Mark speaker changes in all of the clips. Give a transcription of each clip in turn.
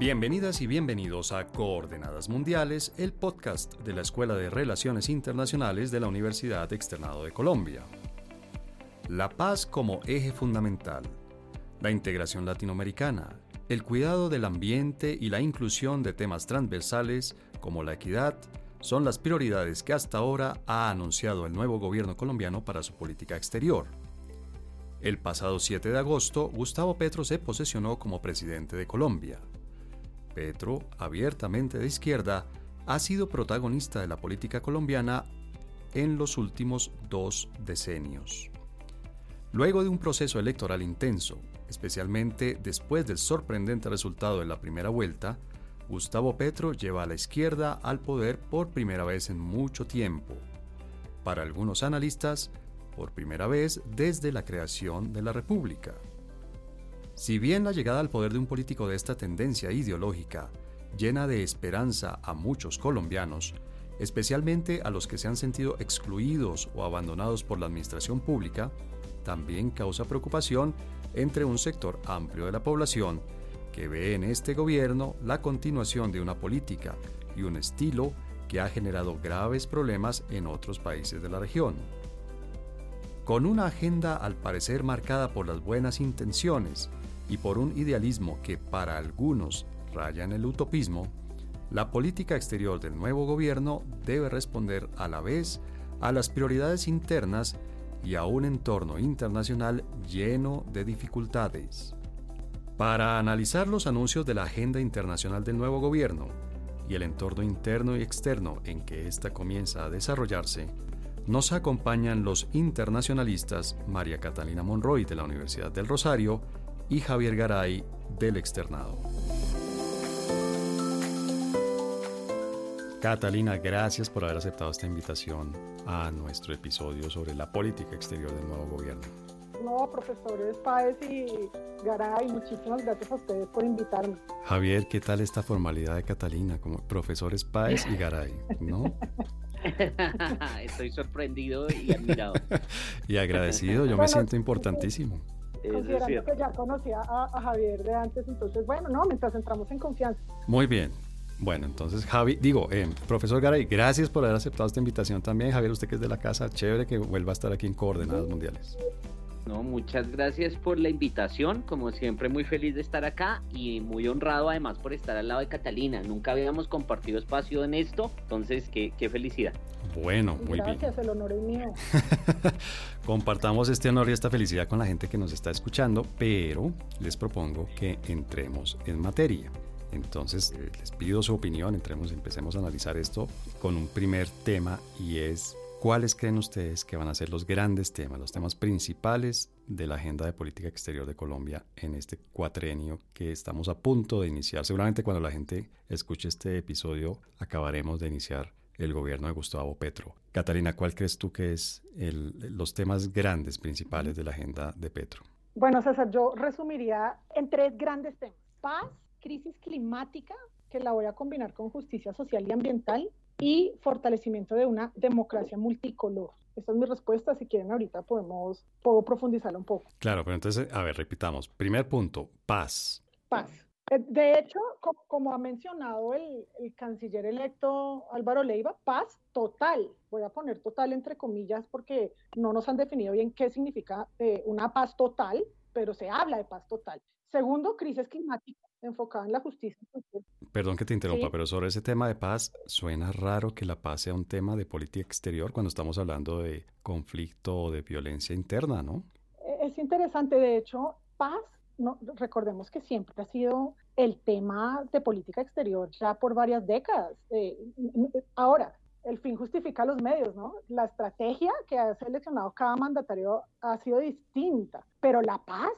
Speaker 1: Bienvenidas y bienvenidos a Coordenadas Mundiales, el podcast de la Escuela de Relaciones Internacionales de la Universidad Externado de Colombia. La paz como eje fundamental, la integración latinoamericana, el cuidado del ambiente y la inclusión de temas transversales como la equidad son las prioridades que hasta ahora ha anunciado el nuevo gobierno colombiano para su política exterior. El pasado 7 de agosto, Gustavo Petro se posesionó como presidente de Colombia. Petro, abiertamente de izquierda, ha sido protagonista de la política colombiana en los últimos dos decenios. Luego de un proceso electoral intenso, especialmente después del sorprendente resultado de la primera vuelta, Gustavo Petro lleva a la izquierda al poder por primera vez en mucho tiempo. Para algunos analistas, por primera vez desde la creación de la República. Si bien la llegada al poder de un político de esta tendencia ideológica llena de esperanza a muchos colombianos, especialmente a los que se han sentido excluidos o abandonados por la administración pública, también causa preocupación entre un sector amplio de la población que ve en este gobierno la continuación de una política y un estilo que ha generado graves problemas en otros países de la región. Con una agenda al parecer marcada por las buenas intenciones y por un idealismo que para algunos raya en el utopismo, la política exterior del nuevo gobierno debe responder a la vez a las prioridades internas y a un entorno internacional lleno de dificultades. Para analizar los anuncios de la agenda internacional del nuevo gobierno y el entorno interno y externo en que ésta comienza a desarrollarse, nos acompañan los internacionalistas María Catalina Monroy de la Universidad del Rosario y Javier Garay del Externado. Catalina, gracias por haber aceptado esta invitación a nuestro episodio sobre la política exterior del nuevo gobierno.
Speaker 2: No, profesores Páez y Garay, muchísimas gracias a ustedes por invitarme.
Speaker 1: Javier, ¿qué tal esta formalidad de Catalina como profesores Páez y Garay? ¿No?
Speaker 3: Estoy sorprendido y admirado.
Speaker 1: y agradecido, yo me siento importantísimo.
Speaker 2: Considerando que ya conocía a, Javier de antes, entonces, bueno, no, mientras entramos en confianza.
Speaker 1: Muy bien. Bueno, entonces Javi, digo, eh, profesor Garay, gracias por haber aceptado esta invitación también. Javier, usted que es de la casa, chévere que vuelva a estar aquí en Coordenadas Mundiales.
Speaker 3: No, muchas gracias por la invitación. Como siempre, muy feliz de estar acá y muy honrado además por estar al lado de Catalina. Nunca habíamos compartido espacio en esto, entonces qué, qué felicidad.
Speaker 1: Bueno, muy
Speaker 2: bien.
Speaker 1: Gracias,
Speaker 2: el honor es mío.
Speaker 1: Compartamos este honor y esta felicidad con la gente que nos está escuchando, pero les propongo que entremos en materia. Entonces, eh, les pido su opinión, entremos, empecemos a analizar esto con un primer tema y es ¿Cuáles creen ustedes que van a ser los grandes temas, los temas principales de la agenda de política exterior de Colombia en este cuatrenio que estamos a punto de iniciar? Seguramente cuando la gente escuche este episodio acabaremos de iniciar el gobierno de Gustavo Petro. Catalina, ¿cuál crees tú que es los temas grandes principales de la agenda de Petro?
Speaker 2: Bueno, César, yo resumiría en tres grandes temas. Paz, crisis climática, que la voy a combinar con justicia social y ambiental, y fortalecimiento de una democracia multicolor. Esta es mi respuesta. Si quieren, ahorita podemos puedo profundizarla un poco.
Speaker 1: Claro, pero entonces, a ver, repitamos. Primer punto, paz.
Speaker 2: Paz. Eh, de hecho, como, ha mencionado el, canciller electo Álvaro Leiva, paz total. Voy a poner total entre comillas porque no nos han definido bien qué significa eh, una paz total, pero se habla de paz total. Segundo, crisis climática enfocada en la justicia.
Speaker 1: Perdón que te interrumpa, pero sobre ese tema de paz, suena raro que la paz sea un tema de política exterior cuando estamos hablando de conflicto o de violencia interna, ¿no?
Speaker 2: E-, es interesante, de hecho, paz, no, recordemos que siempre ha sido el tema de política exterior ya por varias décadas. Eh, ahora, el fin justifica los medios, ¿no? La estrategia que ha seleccionado cada mandatario ha sido distinta, pero la paz,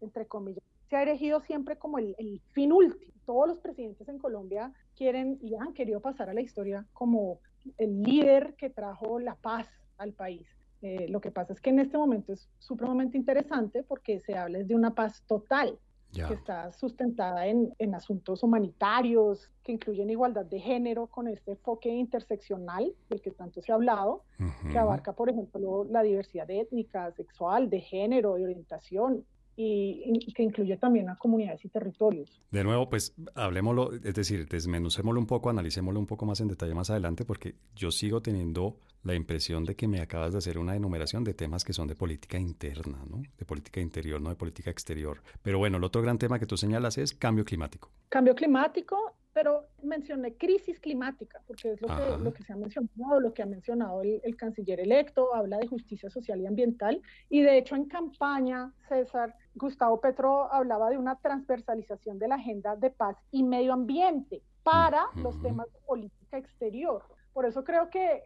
Speaker 2: entre comillas, se ha erigido siempre como el, fin último. Todos los presidentes en Colombia quieren y han querido pasar a la historia como el líder que trajo la paz al país. Eh, lo que pasa es que en este momento es supremamente interesante porque se habla de una paz total, que está sustentada en, en, asuntos humanitarios, que incluyen igualdad de género con este enfoque interseccional del que tanto se ha hablado, que abarca, por ejemplo, la diversidad étnica, sexual, de género, de orientación, y, que incluye también a comunidades y territorios.
Speaker 1: De nuevo, pues hablemoslo, es decir, desmenucémoslo un poco, analicémoslo un poco más en detalle más adelante, porque yo sigo teniendo la impresión de que me acabas de hacer una enumeración de temas que son de política interna, ¿no? De política interior, no de política exterior. Pero bueno, el otro gran tema que tú señalas es cambio climático.
Speaker 2: Cambio climático, pero mencioné crisis climática, porque es lo, que, lo que, se ha mencionado, lo que ha mencionado el, el, canciller electo, habla de justicia social y ambiental, y de hecho en campaña, César, Gustavo Petro hablaba de una transversalización de la agenda de paz y medio ambiente para los temas de política exterior. Por eso creo que,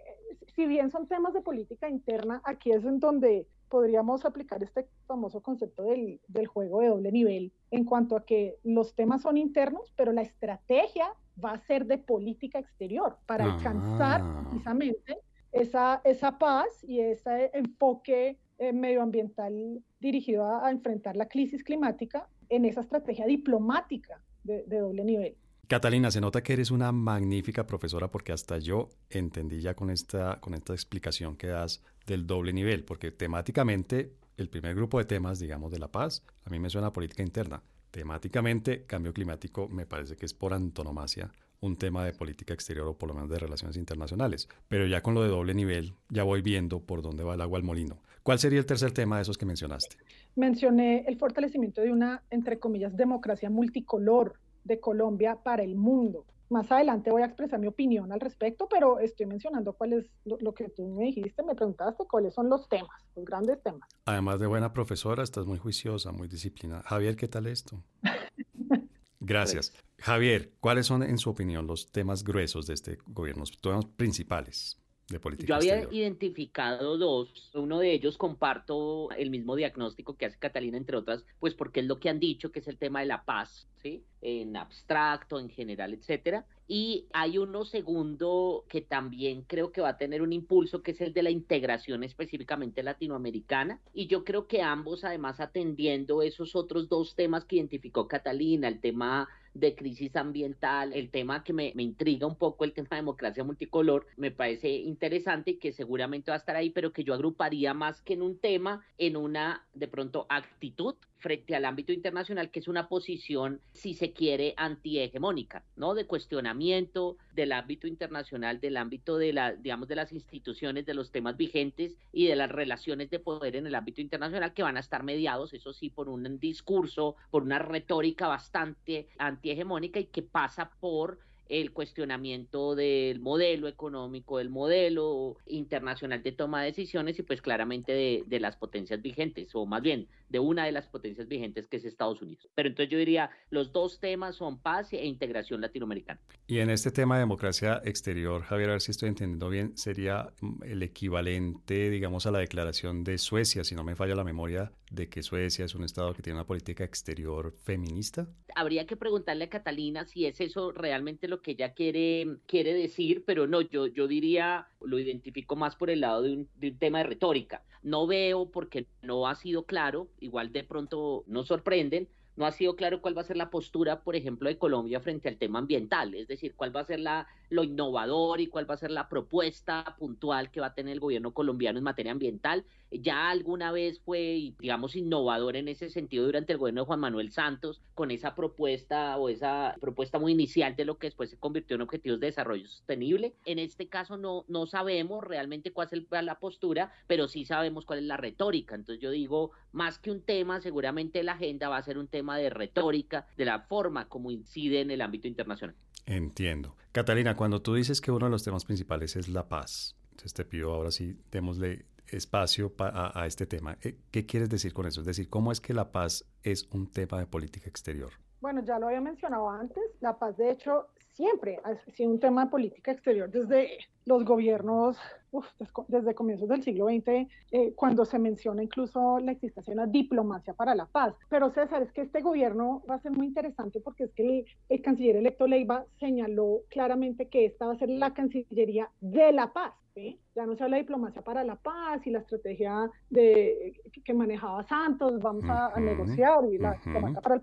Speaker 2: si bien son temas de política interna, aquí es en donde podríamos aplicar este famoso concepto del, del, juego de doble nivel en cuanto a que los temas son internos, pero la estrategia va a ser de política exterior para alcanzar ah. precisamente esa, esa paz y ese enfoque eh, medioambiental dirigido a, enfrentar la crisis climática en esa estrategia diplomática de, de doble nivel.
Speaker 1: Catalina, se nota que eres una magnífica profesora porque hasta yo entendí ya con esta, con esta explicación que das del doble nivel, porque temáticamente el primer grupo de temas, digamos, de la paz, a mí me suena a política interna. Temáticamente, cambio climático me parece que es por antonomasia un tema de política exterior o por lo menos de relaciones internacionales. Pero ya con lo de doble nivel, ya voy viendo por dónde va el agua al molino. ¿Cuál sería el tercer tema de esos que mencionaste?
Speaker 2: Mencioné el fortalecimiento de una, entre comillas, democracia multicolor de Colombia para el mundo. Más adelante voy a expresar mi opinión al respecto, pero estoy mencionando cuál es lo, que tú me dijiste, me preguntaste cuáles son los temas, los grandes temas.
Speaker 1: Además de buena profesora, estás muy juiciosa, muy disciplinada. Javier, ¿qué tal esto? Gracias. Javier, ¿cuáles son, en su opinión, los temas gruesos de este gobierno, los temas principales?
Speaker 3: Yo había identificado dos. Uno de ellos comparto el mismo diagnóstico que hace Catalina, entre otras, pues porque es lo que han dicho, que es el tema de la paz, ¿sí? En abstracto, en general, etcétera. Y hay uno segundo que también creo que va a tener un impulso, que es el de la integración específicamente latinoamericana. Y yo creo que ambos, además, atendiendo esos otros dos temas que identificó Catalina, el tema de crisis ambiental, el tema que me, me, intriga un poco, el tema de democracia multicolor, me parece interesante y que seguramente va a estar ahí, pero que yo agruparía más que en un tema, en una de pronto actitud frente al ámbito internacional, que es una posición, si se quiere, antihegemónica, ¿no? De cuestionamiento del ámbito internacional, del ámbito de la, digamos, de las instituciones, de los temas vigentes y de las relaciones de poder en el ámbito internacional que van a estar mediados, eso sí, por un discurso, por una retórica bastante antihegemónica y que pasa por el cuestionamiento del modelo económico, del modelo internacional de toma de decisiones y pues claramente de, de, las potencias vigentes, o más bien de una de las potencias vigentes que es Estados Unidos. Pero entonces yo diría, los dos temas son paz e integración latinoamericana.
Speaker 1: Y en este tema de democracia exterior, Javier, a ver si estoy entendiendo bien, sería el equivalente, digamos, a la declaración de Suecia, si no me falla la memoria, de que Suecia es un Estado que tiene una política exterior feminista?
Speaker 3: Habría que preguntarle a Catalina si es eso realmente lo que ella quiere, quiere decir, pero no, yo, yo diría, lo identifico más por el lado de un, tema de retórica. No veo porque no ha sido claro, igual de pronto nos sorprenden, no ha sido claro cuál va a ser la postura, por ejemplo, de Colombia frente al tema ambiental, es decir, cuál va a ser la, lo innovador y cuál va a ser la propuesta puntual que va a tener el gobierno colombiano en materia ambiental. Ya alguna vez fue, digamos, innovador en ese sentido durante el gobierno de Juan Manuel Santos, con esa propuesta o esa propuesta muy inicial de lo que después se convirtió en Objetivos de Desarrollo Sostenible. En este caso no, no sabemos realmente cuál es la postura, pero sí sabemos cuál es la retórica. Entonces yo digo, más que un tema, seguramente la agenda va a ser un tema de retórica, de la forma como incide en el ámbito internacional.
Speaker 1: Entiendo. Catalina, cuando tú dices que uno de los temas principales es la paz, entonces te pido ahora sí, démosle espacio a, a, este tema. Eh, ¿Qué quieres decir con eso? Es decir, ¿cómo es que la paz es un tema de política exterior?
Speaker 2: Bueno, ya lo había mencionado antes, la paz de hecho siempre ha sido un tema de política exterior desde los gobiernos, desde comienzos del siglo XX, eh, cuando se menciona incluso la existencia de una diplomacia para la paz. Pero César, es que este gobierno va a ser muy interesante porque es que el, canciller electo Leiva señaló claramente que esta va a ser la Cancillería de la paz. Ya no se habla de diplomacia para la paz y la estrategia de, que manejaba Santos, vamos a, negociar y la diplomacia para el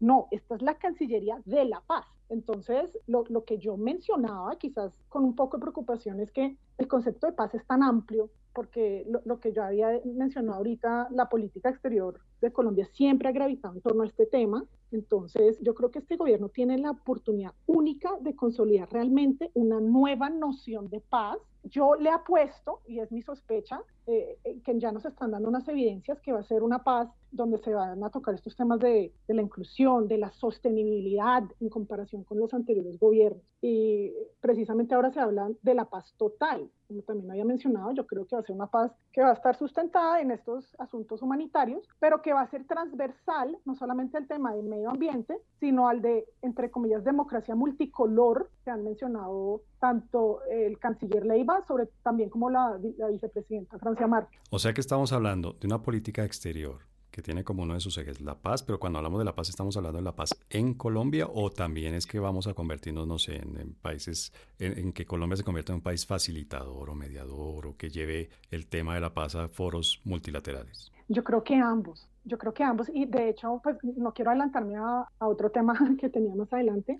Speaker 2: No, esta es la Cancillería de la paz. Entonces, lo, lo, que yo mencionaba, quizás con un poco de preocupación, es que el concepto de paz es tan amplio, porque lo, lo, que yo había mencionado ahorita, la política exterior de Colombia siempre ha gravitado en torno a este tema. Entonces, yo creo que este gobierno tiene la oportunidad única de consolidar realmente una nueva noción de paz. Yo le apuesto, y es mi sospecha, eh, eh, que ya nos están dando unas evidencias que va a ser una paz donde se van a tocar estos temas de, de, la inclusión, de la sostenibilidad en comparación con los anteriores gobiernos. Y precisamente ahora se habla de la paz total, como también había mencionado, yo creo que va a ser una paz que va a estar sustentada en estos asuntos humanitarios, pero que va a ser transversal, no solamente al tema del medio ambiente, sino al de, entre comillas, democracia multicolor, que han mencionado tanto el canciller Leiva, sobre también como la, la vicepresidenta Francia
Speaker 1: o sea que estamos hablando de una política exterior que tiene como uno de sus ejes la paz, pero cuando hablamos de la paz estamos hablando de la paz en Colombia o también es que vamos a convertirnos, no sé, en, países, en, que Colombia se convierta en un país facilitador o mediador o que lleve el tema de la paz a foros multilaterales.
Speaker 2: Yo creo que ambos, yo creo que ambos, y de hecho, pues no quiero adelantarme a, otro tema que tenía más adelante,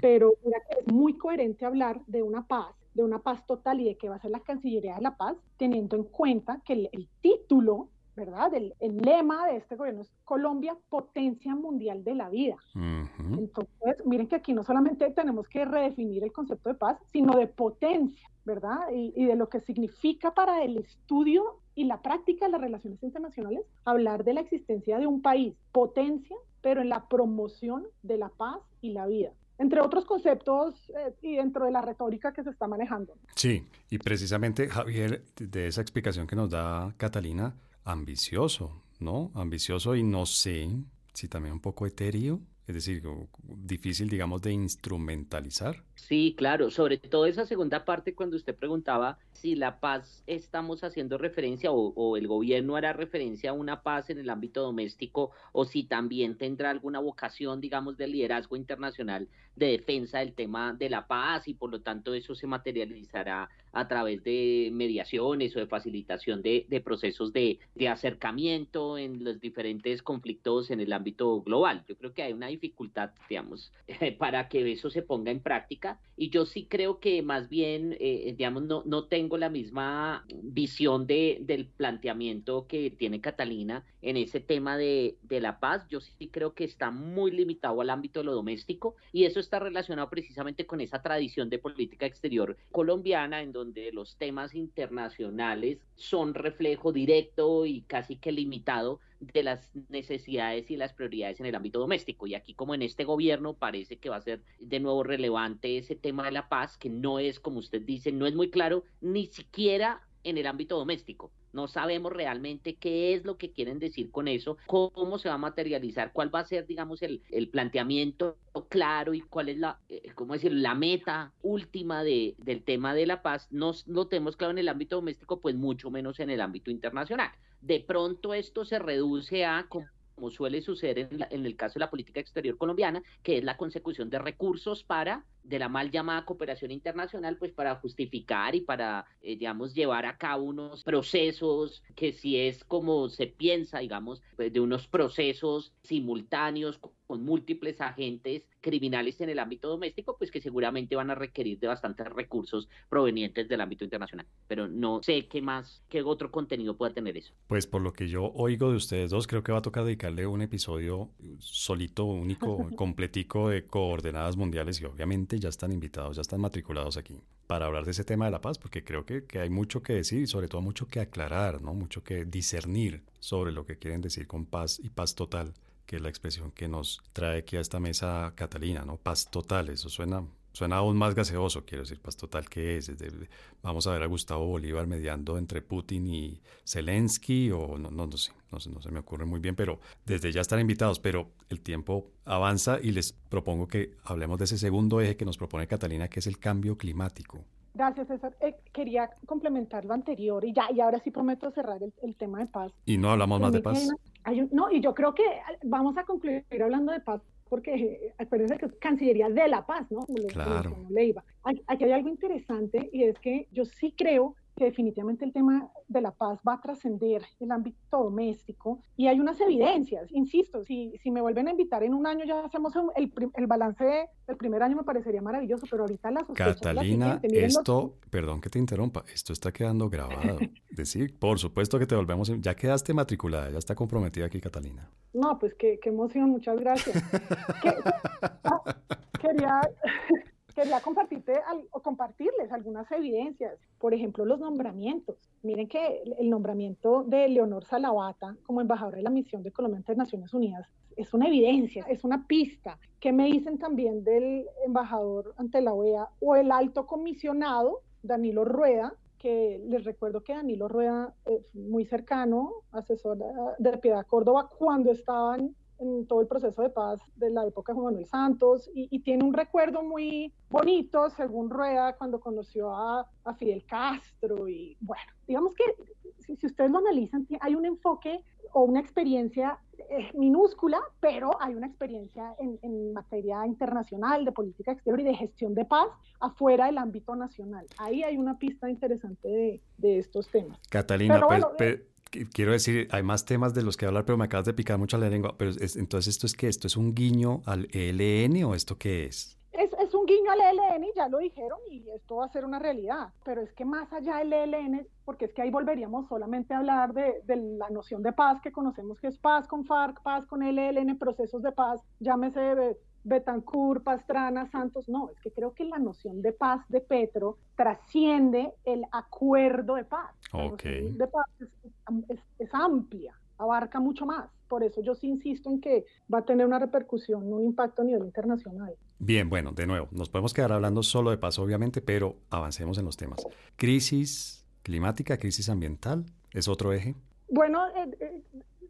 Speaker 2: pero mira que es muy coherente hablar de una paz de una paz total y de que va a ser la Cancillería de la Paz, teniendo en cuenta que el, título, ¿verdad? El, lema de este gobierno es Colombia, potencia mundial de la vida. Entonces, miren que aquí no solamente tenemos que redefinir el concepto de paz, sino de potencia, ¿verdad? Y, y de lo que significa para el estudio y la práctica de las relaciones internacionales hablar de la existencia de un país, potencia, pero en la promoción de la paz y la vida entre otros conceptos eh, y dentro de la retórica que se está manejando.
Speaker 1: Sí, y precisamente Javier, de esa explicación que nos da Catalina, ambicioso, ¿no? Ambicioso y no sé si también un poco etéreo, es decir, difícil, digamos, de instrumentalizar.
Speaker 3: Sí, claro, sobre todo esa segunda parte cuando usted preguntaba si la paz estamos haciendo referencia o, el gobierno hará referencia a una paz en el ámbito doméstico o si también tendrá alguna vocación, digamos, de liderazgo internacional de defensa del tema de la paz y por lo tanto eso se materializará a través de mediaciones o de facilitación de, procesos de, de, acercamiento en los diferentes conflictos en el ámbito global. Yo creo que hay una dificultad, digamos, para que eso se ponga en práctica y yo sí creo que más bien, eh, digamos, no, no tengo la misma visión de, del planteamiento que tiene Catalina en ese tema de, de la paz. Yo sí creo que está muy limitado al ámbito de lo doméstico y eso está relacionado precisamente con esa tradición de política exterior colombiana en donde los temas internacionales son reflejo directo y casi que limitado de las necesidades y las prioridades en el ámbito doméstico. Y aquí como en este gobierno parece que va a ser de nuevo relevante ese tema de la paz, que no es, como usted dice, no es muy claro ni siquiera en el ámbito doméstico. No sabemos realmente qué es lo que quieren decir con eso, cómo se va a materializar, cuál va a ser, digamos, el, el planteamiento claro y cuál es la, eh, cómo decir, la meta última de, del tema de la paz. No lo tenemos claro en el ámbito doméstico, pues mucho menos en el ámbito internacional. De pronto esto se reduce a como suele suceder en, en, el caso de la política exterior colombiana, que es la consecución de recursos para de la mal llamada cooperación internacional, pues para justificar y para, eh, digamos, llevar a cabo unos procesos que si es como se piensa, digamos, pues de unos procesos simultáneos con múltiples agentes criminales en el ámbito doméstico, pues que seguramente van a requerir de bastantes recursos provenientes del ámbito internacional. Pero no sé qué más, qué otro contenido pueda tener eso.
Speaker 1: Pues por lo que yo oigo de ustedes dos, creo que va a tocar dedicarle un episodio solito, único, completico de coordenadas mundiales y obviamente ya están invitados, ya están matriculados aquí para hablar de ese tema de la paz, porque creo que, que, hay mucho que decir y sobre todo mucho que aclarar, ¿no? mucho que discernir sobre lo que quieren decir con paz y paz total, que es la expresión que nos trae aquí a esta mesa Catalina, ¿no? Paz total, eso suena Suena aún más gaseoso, quiero decir, paz total que es. vamos a ver a Gustavo Bolívar mediando entre Putin y Zelensky, o no, no, no, sé, no, no se me ocurre muy bien, pero desde ya están invitados, pero el tiempo avanza y les propongo que hablemos de ese segundo eje que nos propone Catalina, que es el cambio climático.
Speaker 2: Gracias, César. Eh, quería complementar lo anterior y ya, y ahora sí prometo cerrar el, tema de paz.
Speaker 1: Y no hablamos más de paz.
Speaker 2: no, y yo creo que vamos a concluir hablando de paz porque eh, acuérdense que es Cancillería de la Paz, ¿no?
Speaker 1: claro.
Speaker 2: Aquí hay algo interesante y es que yo sí creo que definitivamente el tema de la paz va a trascender el ámbito doméstico y hay unas evidencias, insisto, si, si me vuelven a invitar en un año ya hacemos el, el balance del primer año me parecería maravilloso, pero ahorita la
Speaker 1: Catalina, esto, perdón que te interrumpa, esto está quedando grabado. Decir, por supuesto que te volvemos, ya quedaste matriculada, ya está comprometida aquí Catalina.
Speaker 2: No, pues qué, qué emoción, muchas gracias. Quería, quería compartirte o compartirles algunas evidencias, por ejemplo, los nombramientos. Miren que el nombramiento de Leonor Salavata como embajadora de la misión de Colombia ante Naciones Unidas es una evidencia, es una pista. que me dicen también del embajador ante la OEA o el alto comisionado Danilo Rueda, que les recuerdo que Danilo Rueda es muy cercano, asesor de Piedad Córdoba, cuando estaban en todo el proceso de paz de la época de Juan Manuel Santos y, tiene un recuerdo muy bonito, según Rueda, cuando conoció a, Fidel Castro y bueno, digamos que si, ustedes lo analizan, hay un enfoque o una experiencia eh, minúscula, pero hay una experiencia en, materia internacional, de política exterior y de gestión de paz afuera del ámbito nacional. Ahí hay una pista interesante de, estos temas.
Speaker 1: Catalina, pero, quiero decir, hay más temas de los que hablar, pero me acabas de picar mucho la lengua. Pero entonces, ¿esto es qué? ¿Esto es un guiño al ELN o esto qué es?
Speaker 2: Es, es un guiño al ELN, ya lo dijeron, y esto va a ser una realidad. Pero es que más allá del ELN, porque es que ahí volveríamos solamente a hablar de, de la noción de paz que conocemos que es paz con FARC, paz con ELN, procesos de paz, llámese Betancourt, Pastrana, Santos, no, es que creo que la noción de paz de Petro trasciende el acuerdo de paz.
Speaker 1: Okay.
Speaker 2: de paz es, amplia, abarca mucho más. Por eso yo sí insisto en que va a tener una repercusión, un impacto a nivel internacional.
Speaker 1: Bien, bueno, de nuevo, nos podemos quedar hablando solo de paz, obviamente, pero avancemos en los temas. Crisis climática, crisis ambiental, ¿es otro eje?
Speaker 2: Bueno, eh, eh,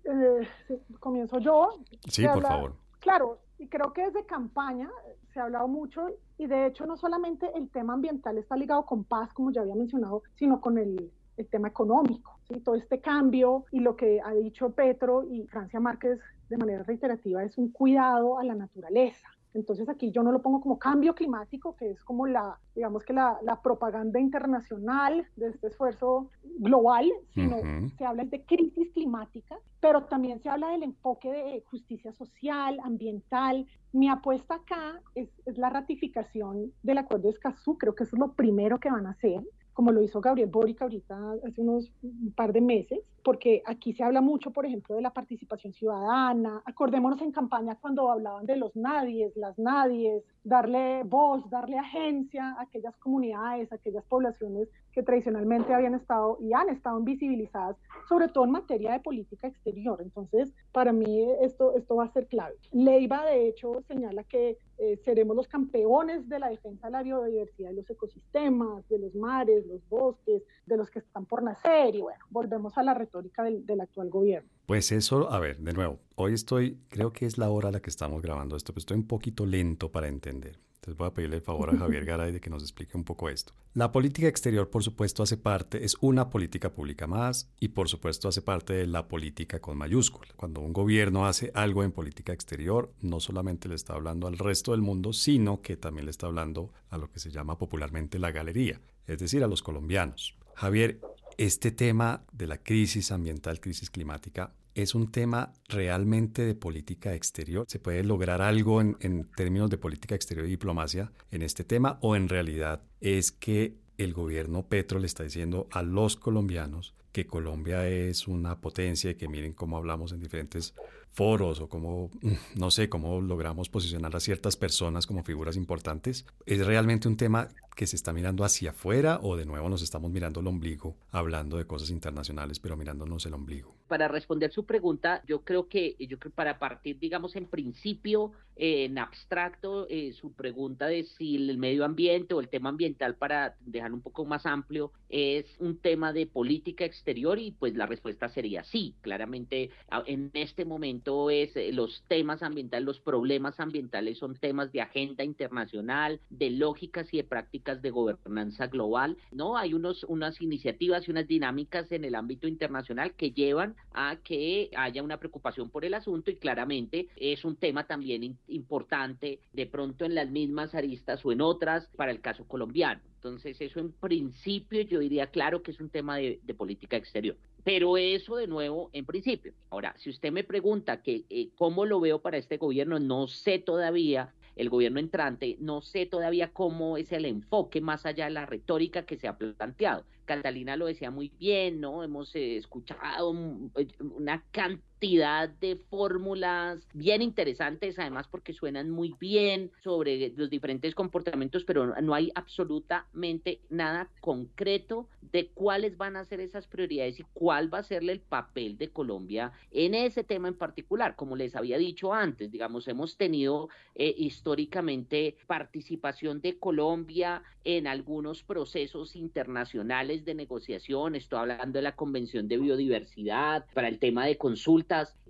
Speaker 2: eh, comienzo yo.
Speaker 1: Sí, por favor.
Speaker 2: Claro, y creo que desde campaña se ha hablado mucho y de hecho no solamente el tema ambiental está ligado con paz, como ya había mencionado, sino con el, el tema económico. ¿sí? Todo este cambio y lo que ha dicho Petro y Francia Márquez de manera reiterativa es un cuidado a la naturaleza. Entonces aquí yo no lo pongo como cambio climático, que es como la, digamos que la, la propaganda internacional de este esfuerzo global, sino se habla de crisis climática, pero también se habla del enfoque de justicia social, ambiental. Mi apuesta acá es, es la ratificación del Acuerdo de Escazú, creo que eso es lo primero que van a hacer como lo hizo Gabriel Boric ahorita hace unos un par de meses, porque aquí se habla mucho, por ejemplo, de la participación ciudadana. Acordémonos en campaña cuando hablaban de los nadies, las nadies, darle voz, darle agencia a aquellas comunidades, a aquellas poblaciones que tradicionalmente habían estado y han estado invisibilizadas, sobre todo en materia de política exterior. Entonces, para mí esto, esto va a ser clave. Leiva, de hecho, señala que eh, seremos los campeones de la defensa de la biodiversidad de los ecosistemas, de los mares, los bosques, de los que están por nacer, y bueno, volvemos a la retórica del, del actual gobierno.
Speaker 1: Pues eso, a ver, de nuevo, hoy estoy, creo que es la hora a la que estamos grabando esto, pero estoy un poquito lento para entender. Entonces voy a pedirle el favor a Javier Garay de que nos explique un poco esto. La política exterior, por supuesto, hace parte, es una política pública más y por supuesto hace parte de la política con mayúscula. Cuando un gobierno hace algo en política exterior, no solamente le está hablando al resto del mundo, sino que también le está hablando a lo que se llama popularmente la galería, es decir, a los colombianos. Javier, este tema de la crisis ambiental, crisis climática, es un tema realmente de política exterior? ¿Se puede lograr algo en, términos de política exterior y diplomacia en este tema? ¿O en realidad es que el gobierno Petro le está diciendo a los colombianos que Colombia es una potencia y que miren cómo hablamos en diferentes foros o cómo, no sé, cómo logramos posicionar a ciertas personas como figuras importantes. ¿Es realmente un tema que se está mirando hacia afuera o de nuevo nos estamos mirando el ombligo, hablando de cosas internacionales, pero mirándonos el ombligo?
Speaker 3: Para responder su pregunta, yo creo que, yo creo para partir, digamos, en principio, en abstracto, eh, su pregunta de si el medio ambiente o el tema ambiental, para dejar un poco más amplio, es un tema de política exterior y pues la respuesta sería sí, claramente en este momento es eh, los temas ambientales, los problemas ambientales son temas de agenda internacional, de lógicas y de prácticas de gobernanza global, ¿no? Hay unos, unas iniciativas y unas dinámicas en el ámbito internacional que llevan a que haya una preocupación por el asunto y claramente es un tema también importante de pronto en las mismas aristas o en otras para el caso colombiano. Entonces, eso en principio yo diría claro que es un tema de, política exterior. Pero eso de nuevo en principio. Ahora, si usted me pregunta que eh, cómo lo veo para este gobierno, no sé todavía el gobierno entrante, no sé todavía cómo es el enfoque más allá de la retórica que se ha planteado. Catalina lo decía muy bien, ¿no? Hemos eh, escuchado eh, una cantidad de fórmulas bien interesantes, además porque suenan muy bien sobre los diferentes comportamientos, pero no hay absolutamente nada concreto de cuáles van a ser esas prioridades y cuál va a ser el papel de Colombia en ese tema en particular. Como les había dicho antes, digamos, hemos tenido eh, históricamente participación de Colombia en algunos procesos internacionales de negociación. Estoy hablando de la Convención de Biodiversidad, para el tema de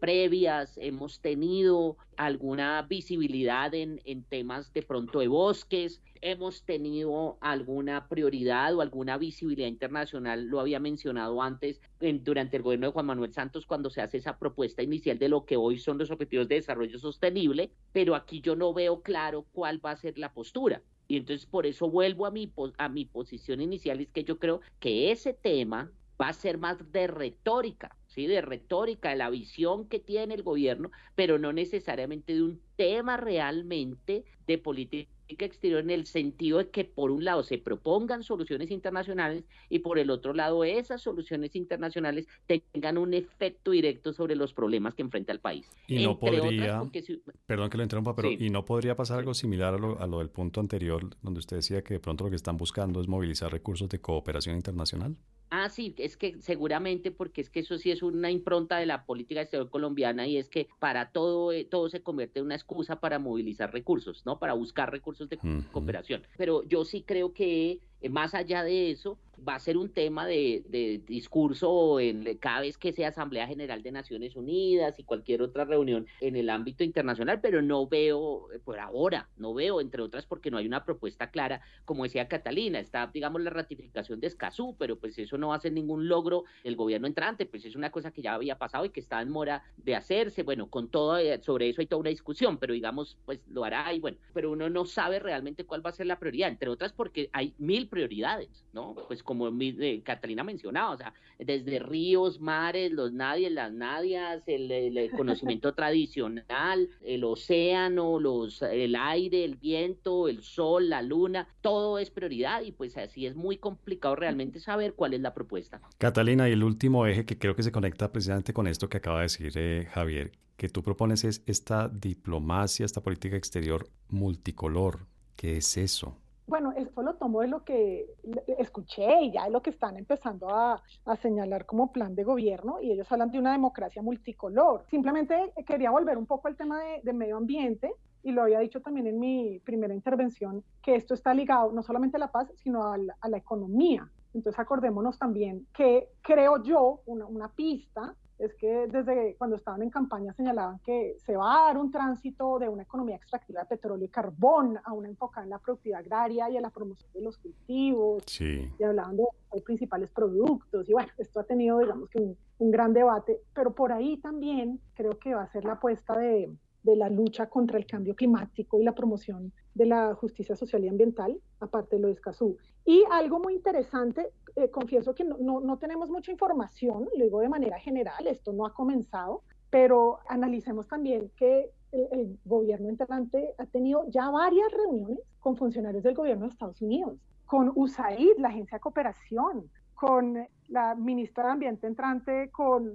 Speaker 3: previas, hemos tenido alguna visibilidad en, en temas de pronto de bosques, hemos tenido alguna prioridad o alguna visibilidad internacional, lo había mencionado antes durante el gobierno de Juan Manuel Santos cuando se hace esa propuesta inicial de lo que hoy son los objetivos de desarrollo sostenible, pero aquí yo no veo claro cuál va a ser la postura. Y entonces por eso vuelvo a mi, a mi posición inicial, es que yo creo que ese tema va a ser más de retórica, ¿sí? De retórica, de la visión que tiene el gobierno, pero no necesariamente de un tema realmente de política exterior en el sentido de que por un lado se propongan soluciones internacionales y por el otro lado esas soluciones internacionales tengan un efecto directo sobre los problemas que enfrenta el país.
Speaker 1: Y no podría, perdón que lo interrumpa, pero y no podría pasar algo similar a lo, a lo del punto anterior donde usted decía que de pronto lo que están buscando es movilizar recursos de cooperación internacional.
Speaker 3: Ah, sí, es que seguramente porque es que eso sí es una impronta de la política exterior colombiana y es que para todo, eh, todo se convierte en una excusa para movilizar recursos, ¿no? Para buscar recursos de cooperación. Pero yo sí creo que eh, más allá de eso, va a ser un tema de, discurso en, cada vez que sea Asamblea General de Naciones Unidas y cualquier otra reunión en el ámbito internacional, pero no veo, eh, por ahora, no veo, entre otras, porque no hay una propuesta clara, como decía Catalina, está, digamos, la ratificación de Escazú, pero pues eso no va a ser ningún logro del gobierno entrante, pues es una cosa que ya había pasado y que está en mora de hacerse, bueno, con todo, eh, sobre eso hay toda una discusión, pero digamos, pues lo hará y bueno, pero uno no sabe realmente cuál va a ser la prioridad, entre otras porque hay mil prioridades, ¿no? Pues como eh, Catalina mencionaba, o sea, desde ríos, mares, los nadies, las nadias, el, conocimiento tradicional, el océano, los, el aire, el viento, el sol, la luna, todo es prioridad y pues así es muy complicado realmente saber cuál es la propuesta.
Speaker 1: Catalina, y el último eje que creo que se conecta precisamente con esto que acaba de decir eh, Javier, que tú propones es esta diplomacia, esta política exterior multicolor. ¿Qué es eso?
Speaker 2: Bueno, esto lo tomo de lo que escuché y ya de lo que están empezando a, señalar como plan de gobierno y ellos hablan de una democracia multicolor. Simplemente quería volver un poco al tema de, medio ambiente y lo había dicho también en mi primera intervención, que esto está ligado no solamente a la paz, sino a la, economía. Entonces acordémonos también que creo yo, una, una pista es que desde cuando estaban en campaña señalaban que se va a dar un tránsito de una economía extractiva de petróleo y carbón a una enfocada en la productividad agraria y a la promoción de los cultivos. Y hablaban de los principales productos. Y bueno, esto ha tenido, digamos que un, un gran debate, pero por ahí también creo que va a ser la apuesta de, de la lucha contra el cambio climático y la promoción de la justicia social y ambiental, aparte de lo de Escazú. Y algo muy interesante, eh, confieso que no, no, tenemos mucha información, lo digo de manera general, esto no ha comenzado, pero analicemos también que el, gobierno entrante ha tenido ya varias reuniones con funcionarios del gobierno de Estados Unidos, con USAID, la agencia de cooperación, con la ministra de Ambiente entrante, con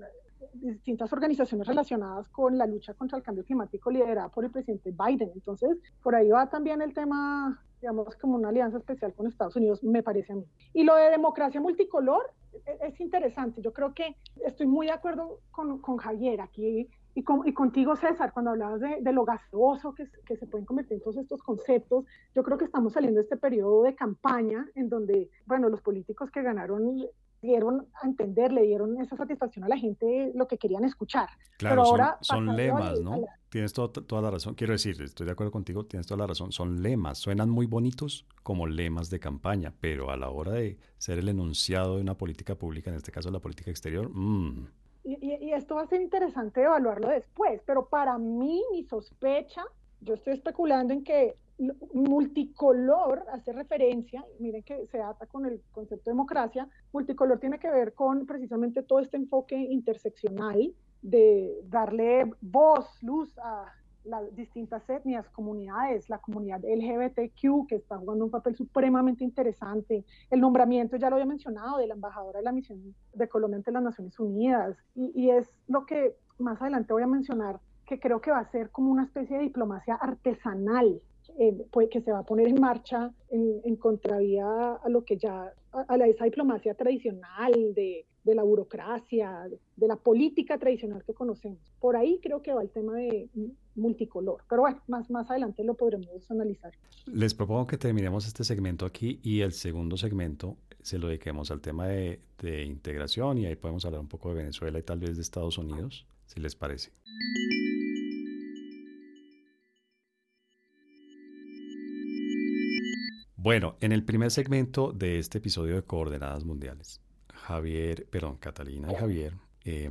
Speaker 2: distintas organizaciones relacionadas con la lucha contra el cambio climático liderada por el presidente Biden. Entonces, por ahí va también el tema, digamos, como una alianza especial con Estados Unidos, me parece a mí. Y lo de democracia multicolor e-, es interesante. Yo creo que estoy muy de acuerdo con, con Javier aquí y, con, y, contigo, César, cuando hablabas de, de lo gaseoso que, que, se pueden convertir en todos estos conceptos, yo creo que estamos saliendo de este periodo de campaña en donde, bueno, los políticos que ganaron dieron a entender, le dieron esa satisfacción a la gente lo que querían escuchar.
Speaker 1: Claro, Pero ahora son, lemas, ¿no? Tienes toda la razón. Quiero decir, estoy de acuerdo contigo, tienes toda la razón. Son lemas, suenan muy bonitos como lemas de campaña, pero a la hora de ser el enunciado de una política pública, en este caso la política exterior, mmm.
Speaker 2: y, y, esto va a ser interesante evaluarlo después, pero para mí, mi sospecha, yo estoy especulando en que multicolor hace referencia, miren que se ata con el concepto de democracia, multicolor tiene que ver con precisamente todo este enfoque interseccional de darle voz, luz a las distintas etnias, comunidades, la comunidad LGBTQ, que está jugando un papel supremamente interesante, el nombramiento, ya lo había mencionado, de la embajadora de la misión de Colombia ante las Naciones Unidas, y, y es lo que más adelante voy a mencionar, que creo que va a ser como una especie de diplomacia artesanal, eh, pues, que se va a poner en marcha en, en contravía a lo que ya, a, la, esa diplomacia tradicional de, de, la burocracia, de, la política tradicional que conocemos. Por ahí creo que va el tema de multicolor. Pero bueno, más, más adelante lo podremos analizar.
Speaker 1: Les propongo que terminemos este segmento aquí y el segundo segmento se lo dediquemos al tema de, de integración y ahí podemos hablar un poco de Venezuela y tal vez de Estados Unidos, si les parece. Bueno, en el primer segmento de este episodio de Coordenadas Mundiales, Javier, perdón, Catalina y Javier, eh,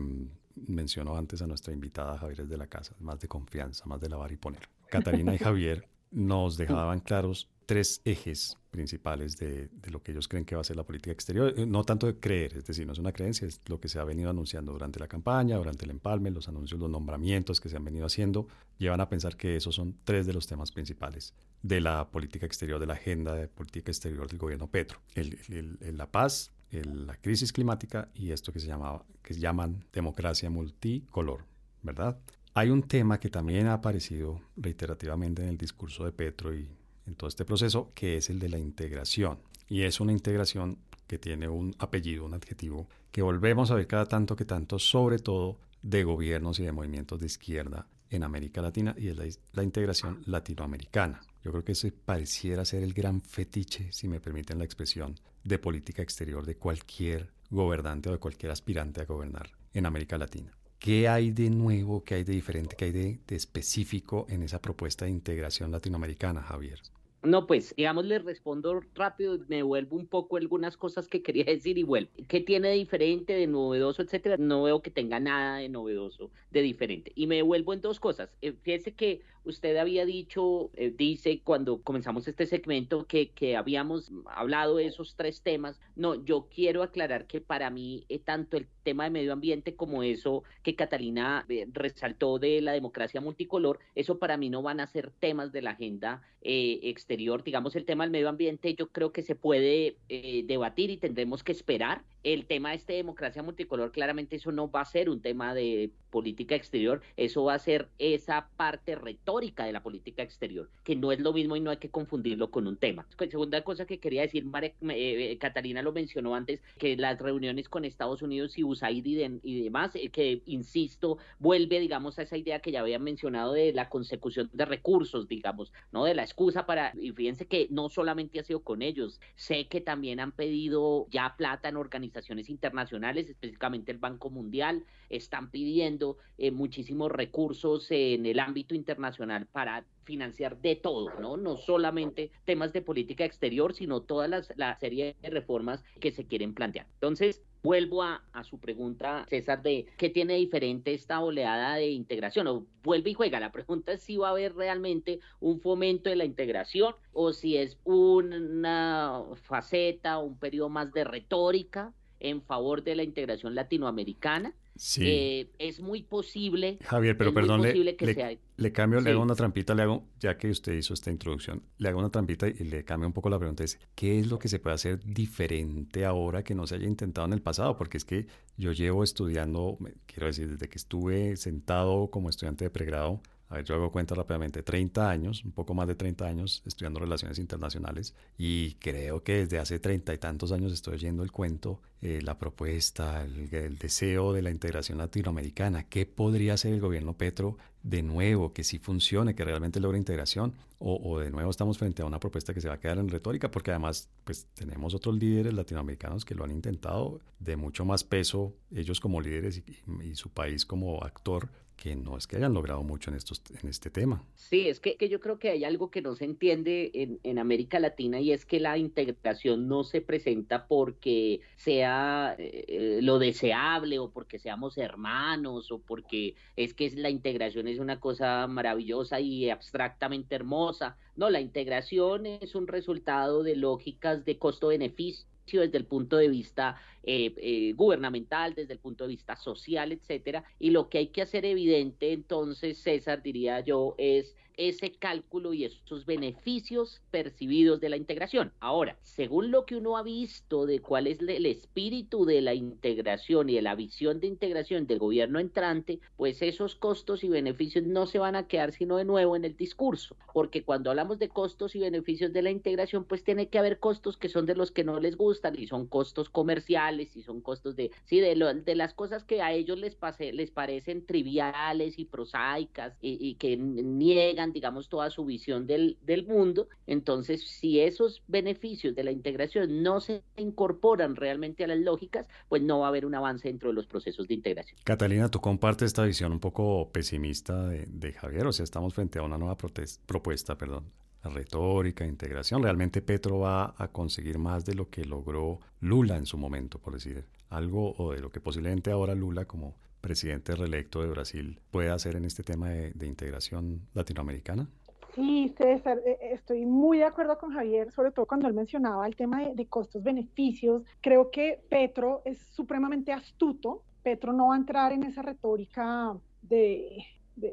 Speaker 1: mencionó antes a nuestra invitada Javier de la casa, más de confianza, más de lavar y poner. Catalina y Javier nos dejaban claros tres ejes principales de, lo que ellos creen que va a ser la política exterior. Eh, no tanto de creer, es decir, no es una creencia, es lo que se ha venido anunciando durante la campaña, durante el empalme, los anuncios, los nombramientos que se han venido haciendo, llevan a pensar que esos son tres de los temas principales de la política exterior, de la agenda de política exterior del gobierno Petro. El, la paz, la crisis climática y esto que se, llamaba, que se llaman democracia multicolor, ¿verdad? Hay un tema que también ha aparecido reiterativamente en el discurso de Petro y en todo este proceso, que es el de la integración. Y es una integración que tiene un apellido, un adjetivo, que volvemos a ver cada tanto que tanto, sobre todo de gobiernos y de movimientos de izquierda en América Latina y es la, integración latinoamericana. Yo creo que ese pareciera ser el gran fetiche, si me permiten la expresión, de política exterior de cualquier gobernante o de cualquier aspirante a gobernar en América Latina. ¿Qué hay de nuevo, qué hay de diferente, qué hay de, específico en esa propuesta de integración latinoamericana, Javier?
Speaker 3: No, pues, digamos, le respondo rápido, me vuelvo un poco algunas cosas que quería decir y vuelvo. ¿Qué tiene de diferente, de novedoso, etcétera? No veo que tenga nada de novedoso, de diferente. Y me vuelvo en dos cosas. Eh, fíjese que usted había dicho, eh, dice cuando comenzamos este segmento que, que, habíamos hablado de esos tres temas. No, yo quiero aclarar que para mí eh, tanto el tema de medio ambiente como eso que Catalina eh, resaltó de la democracia multicolor, eso para mí no van a ser temas de la agenda eh, exterior. Digamos, el tema del medio ambiente yo creo que se puede eh, debatir y tendremos que esperar. El tema de este democracia multicolor, claramente eso no va a ser un tema de política exterior, eso va a ser esa parte retórica de la política exterior, que no es lo mismo y no hay que confundirlo con un tema. Segunda cosa que quería decir, eh, Catalina lo mencionó antes, que las reuniones con Estados Unidos y USAID y, de, y demás, eh, que insisto, vuelve, digamos, a esa idea que ya había mencionado de la consecución de recursos, digamos, ¿no? De la excusa para, y fíjense que no solamente ha sido con ellos, sé que también han pedido ya plata en organizaciones internacionales, específicamente el Banco Mundial, están pidiendo eh, muchísimos recursos en el ámbito internacional para financiar de todo, ¿no? No solamente temas de política exterior, sino toda las, la serie de reformas que se quieren plantear. Entonces, vuelvo a, a, su pregunta, César, de qué tiene diferente esta oleada de integración, o vuelve y juega. La pregunta es si va a haber realmente un fomento de la integración o si es una faceta, un periodo más de retórica en favor de la integración latinoamericana
Speaker 1: Sí.
Speaker 3: Eh, es muy posible.
Speaker 1: Javier, pero perdón, le, le, sea... le, cambio, sí. le hago una trampita, le hago, ya que usted hizo esta introducción, le hago una trampita y le cambio un poco la pregunta. Es, ¿qué es lo que se puede hacer diferente ahora que no se haya intentado en el pasado? Porque es que yo llevo estudiando, quiero decir, desde que estuve sentado como estudiante de pregrado, a ver, yo hago cuenta rápidamente, 30 años, un poco más de 30 años estudiando relaciones internacionales y creo que desde hace treinta y tantos años estoy oyendo el cuento, eh, la propuesta, el, el, deseo de la integración latinoamericana. ¿Qué podría hacer el gobierno Petro de nuevo, que sí funcione, que realmente logre integración? O, o, de nuevo estamos frente a una propuesta que se va a quedar en retórica porque además pues tenemos otros líderes latinoamericanos que lo han intentado de mucho más peso, ellos como líderes y, y su país como actor que no es que hayan logrado mucho en, estos, en este tema.
Speaker 3: Sí, es que, que yo creo que hay algo que no se entiende en, en, América Latina y es que la integración no se presenta porque sea eh, lo deseable o porque seamos hermanos o porque es que la integración es una cosa maravillosa y abstractamente hermosa. No, la integración es un resultado de lógicas de costo-beneficio desde el punto de vista eh, eh, gubernamental, desde el punto de vista social, etcétera. Y lo que hay que hacer evidente, entonces, César, diría yo, es ese cálculo y esos beneficios percibidos de la integración. Ahora, según lo que uno ha visto de cuál es el espíritu de la integración y de la visión de integración del gobierno entrante, pues esos costos y beneficios no se van a quedar sino de nuevo en el discurso, porque cuando hablamos de costos y beneficios de la integración, pues tiene que haber costos que son de los que no les gustan y son costos comerciales y son costos de, sí, de, de las cosas que a ellos les, pase, les parecen triviales y prosaicas y que niegan digamos, toda su visión del, del mundo. Entonces, si esos beneficios de la integración no se incorporan realmente a las lógicas, pues no va a haber un avance dentro de los procesos de integración.
Speaker 1: Catalina, tú compartes esta visión un poco pesimista de, de Javier, o sea, estamos frente a una nueva propuesta, perdón, retórica, integración. Realmente Petro va a conseguir más de lo que logró Lula en su momento, por decir algo, o de lo que posiblemente ahora Lula como presidente reelecto de Brasil puede hacer en este tema de, integración latinoamericana?
Speaker 2: Sí, César, eh, eh, estoy muy de acuerdo con Javier, sobre todo cuando él mencionaba el tema de, costos-beneficios. Creo que Petro es supremamente astuto. Petro no va a entrar en esa retórica de,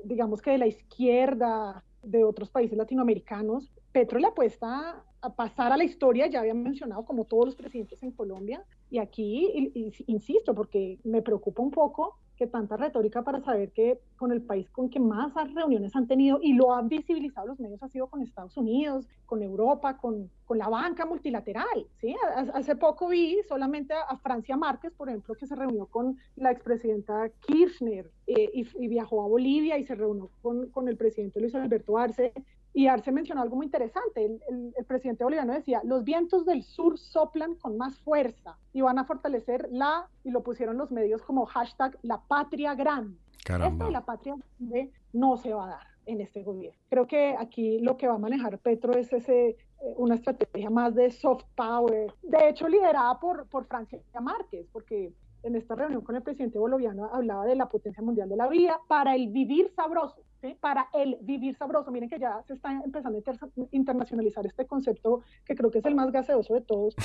Speaker 2: digamos que de la izquierda, de otros países latinoamericanos. Petro le apuesta a pasar a la historia, ya había mencionado como todos los presidentes en Colombia, y aquí, insisto, porque me preocupa un poco que tanta retórica para saber que con el país con que más reuniones han tenido y lo han visibilizado los medios ha sido con Estados Unidos, con Europa, con, con la banca multilateral. ¿sí? Hace poco vi solamente a, Francia Márquez, por ejemplo, que se reunió con la expresidenta Kirchner eh, y, viajó a Bolivia y se reunió con, con el presidente Luis Alberto Arce y Arce mencionó algo muy interesante. El, presidente boliviano decía, los vientos del sur soplan con más fuerza y van a fortalecer la, y lo pusieron los medios como hashtag, la patria grande. Caramba. de la patria grande no se va a dar en este gobierno. Creo que aquí lo que va a manejar Petro es ese, eh, una estrategia más de soft power, de hecho liderada por, por Francia Márquez, porque en esta reunión con el presidente boliviano hablaba de la potencia mundial de la vida para el vivir sabroso para el vivir sabroso. Miren que ya se está empezando a internacionalizar este concepto que creo que es el más gaseoso de todos